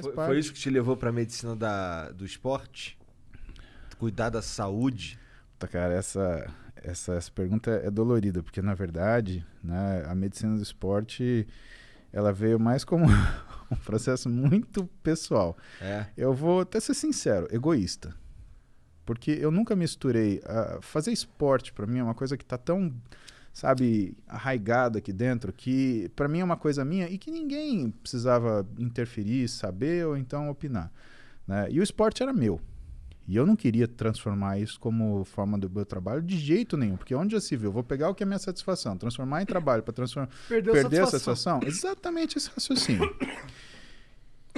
Foi, foi, isso que te levou para a medicina da, do esporte? Cuidar da saúde? Tá, cara, essa, essa, essa pergunta é dolorida, porque na verdade, né, a medicina do esporte ela veio mais como um processo muito pessoal. É. Eu vou até ser sincero, egoísta. Porque eu nunca misturei. Uh, fazer esporte para mim é uma coisa que está tão, sabe, arraigada aqui dentro, que para mim é uma coisa minha e que ninguém precisava interferir, saber ou então opinar. Né? E o esporte era meu. E eu não queria transformar isso como forma do meu trabalho de jeito nenhum, porque onde já se viu, eu vou pegar o que é minha satisfação, transformar em trabalho para transformar Perdeu perder a a satisfação. Exatamente esse raciocínio.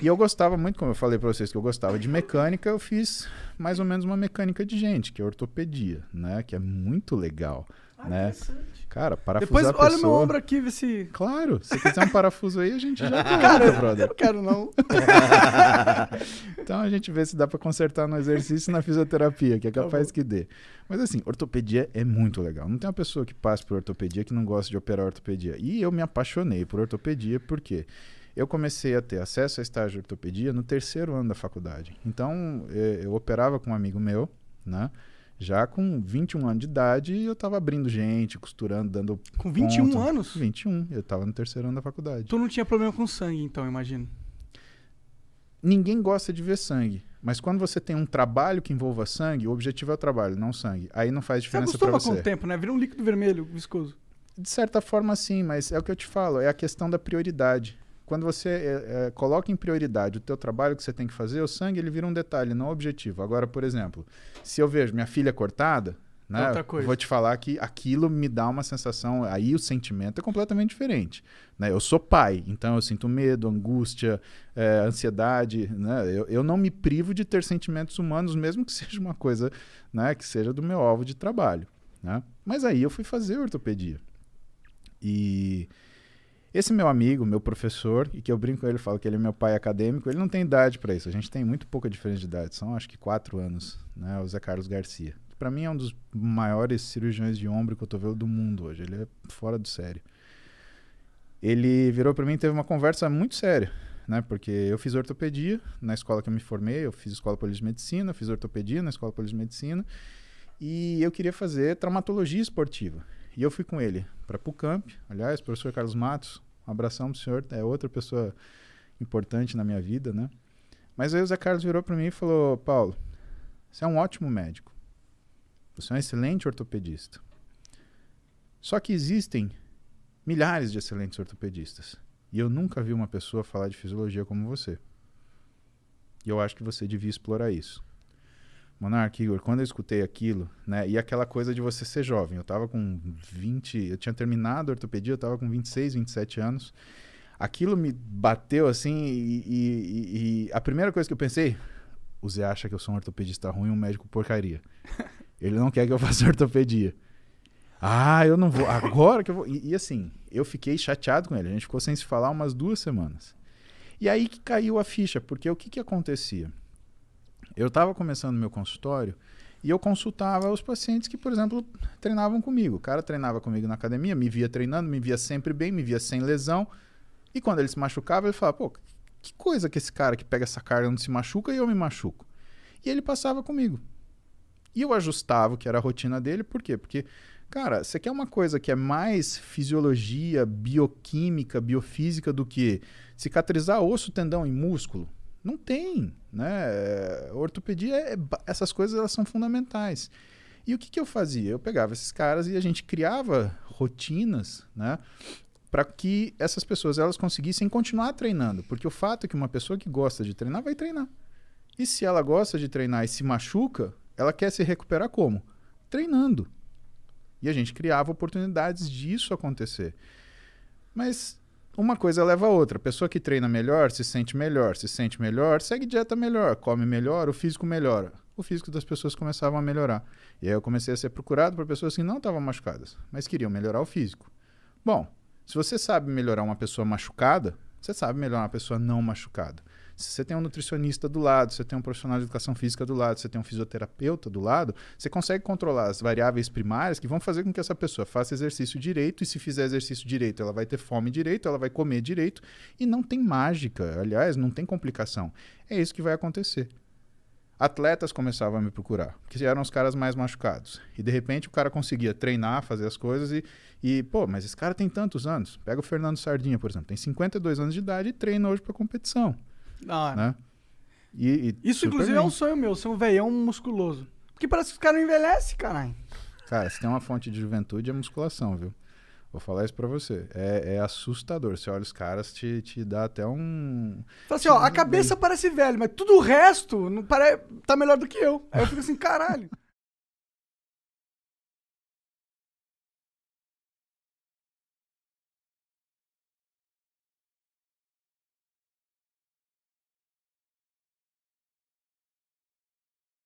E eu gostava muito, como eu falei para vocês, que eu gostava de mecânica, eu fiz mais ou menos uma mecânica de gente, que é ortopedia, né? Que é muito legal. Ah, né? interessante. Cara, parafusar Depois a olha o pessoa... meu ombro aqui, vê se. Claro, se quiser um parafuso aí, a gente já coloca, Cara, brother. eu quero não. Então a gente vê se dá para consertar no exercício e na fisioterapia, que é Tá capaz que dê. Mas assim, ortopedia é muito legal. Não tem uma pessoa que passe por ortopedia que não gosta de operar ortopedia. E eu me apaixonei por ortopedia porque eu comecei a ter acesso a estágio de ortopedia no terceiro ano da faculdade. Então eh, eu operava com um amigo meu, né? Já com 21 anos de idade, eu estava abrindo gente, costurando, dando. Com 21 ponto. anos? 21, eu estava no terceiro ano da faculdade. Tu não tinha problema com sangue, então, imagino. ninguém gosta de ver sangue. Mas quando você tem um trabalho que envolva sangue, o objetivo é o trabalho, não sangue. Aí não faz Você diferença para com você. o tempo, né? Vira um líquido vermelho, viscoso. De certa forma, sim, mas é o que eu te falo, é a questão da prioridade. Quando você é, é, coloca em prioridade o teu trabalho que você tem que fazer, o sangue ele vira um detalhe, não um objetivo. Agora, por exemplo, se eu vejo minha filha cortada, né, vou te falar que aquilo me dá uma sensação, aí o sentimento é completamente diferente. Né? Eu sou pai, então eu sinto medo, angústia, é, ansiedade. Né? Eu, eu não me privo de ter sentimentos humanos, mesmo que seja uma coisa né, que seja do meu alvo de trabalho. Né? Mas aí eu fui fazer ortopedia. E esse meu amigo, meu professor, e que eu brinco com ele, falo que ele é meu pai acadêmico, ele não tem idade para isso. A gente tem muito pouca diferença de idade, são acho que quatro anos, né? O Zé Carlos Garcia. Para mim é um dos maiores cirurgiões de ombro e cotovelo do mundo hoje. Ele é fora do sério. Ele virou para mim e teve uma conversa muito séria, né? Porque eu fiz ortopedia na escola que eu me formei, eu fiz escola de medicina, fiz ortopedia na escola de medicina, e eu queria fazer traumatologia esportiva. E eu fui com ele para Pucamp, aliás, professor Carlos Matos, um abração pro senhor, é outra pessoa importante na minha vida, né? Mas aí o Zé Carlos virou para mim e falou: Paulo, você é um ótimo médico. Você é um excelente ortopedista. Só que existem milhares de excelentes ortopedistas. E eu nunca vi uma pessoa falar de fisiologia como você. E eu acho que você devia explorar isso. Monark, Igor, quando eu escutei aquilo, né? E aquela coisa de você ser jovem. Eu tava com 20, eu tinha terminado a ortopedia, eu tava com 26, 27 anos. Aquilo me bateu assim e, e- e a primeira coisa que eu pensei, o Zé acha que eu sou um ortopedista ruim, um médico porcaria. Ele não quer que eu faça ortopedia. Ah, eu não vou. Agora que eu vou. E, e assim, eu fiquei chateado com ele. A gente ficou sem se falar umas duas semanas. E aí que caiu a ficha, porque o que, que acontecia? Eu estava começando meu consultório e eu consultava os pacientes que, por exemplo, treinavam comigo. O cara treinava comigo na academia, me via treinando, me via sempre bem, me via sem lesão. E quando ele se machucava, ele falava: pô, que coisa que esse cara que pega essa carga não se machuca e eu me machuco. E ele passava comigo. E eu ajustava que era a rotina dele, por quê? Porque, cara, você quer uma coisa que é mais fisiologia, bioquímica, biofísica do que cicatrizar osso, tendão e músculo? Não tem, né? É, Ortopedia, é, essas coisas elas são fundamentais. E o que, que eu fazia? Eu pegava esses caras e a gente criava rotinas, né? Para que essas pessoas elas conseguissem continuar treinando. Porque o fato é que uma pessoa que gosta de treinar vai treinar. E se ela gosta de treinar e se machuca, ela quer se recuperar como? Treinando. E a gente criava oportunidades disso acontecer. Mas uma coisa leva a outra. A pessoa que treina melhor se sente melhor, se sente melhor, segue dieta melhor, come melhor, o físico melhora. O físico das pessoas começava a melhorar. E aí eu comecei a ser procurado por pessoas que não estavam machucadas, mas queriam melhorar o físico. Bom, se você sabe melhorar uma pessoa machucada, você sabe melhorar uma pessoa não machucada. Se você tem um nutricionista do lado, você tem um profissional de educação física do lado, você tem um fisioterapeuta do lado, você consegue controlar as variáveis primárias que vão fazer com que essa pessoa faça exercício direito e se fizer exercício direito, ela vai ter fome direito, ela vai comer direito e não tem mágica, aliás, não tem complicação. É isso que vai acontecer. Atletas começavam a me procurar, que eram os caras mais machucados. E de repente o cara conseguia treinar, fazer as coisas e, e pô, mas esse cara tem tantos anos. Pega o Fernando Sardinha, por exemplo, tem 52 anos de idade e treina hoje para competição, Da hora. né? E, e. Isso, inclusive, é bem. um sonho meu, ser um veião musculoso. Porque parece que os caras não envelhecem, caralho. Cara, se tem uma fonte de juventude é musculação, viu? Vou falar isso pra você. É, é assustador. Você olha os caras, te, te dá até um. Fala assim, ó, a cabeça parece velho, mas tudo o resto não pare... tá melhor do que eu. Aí eu fico assim, caralho.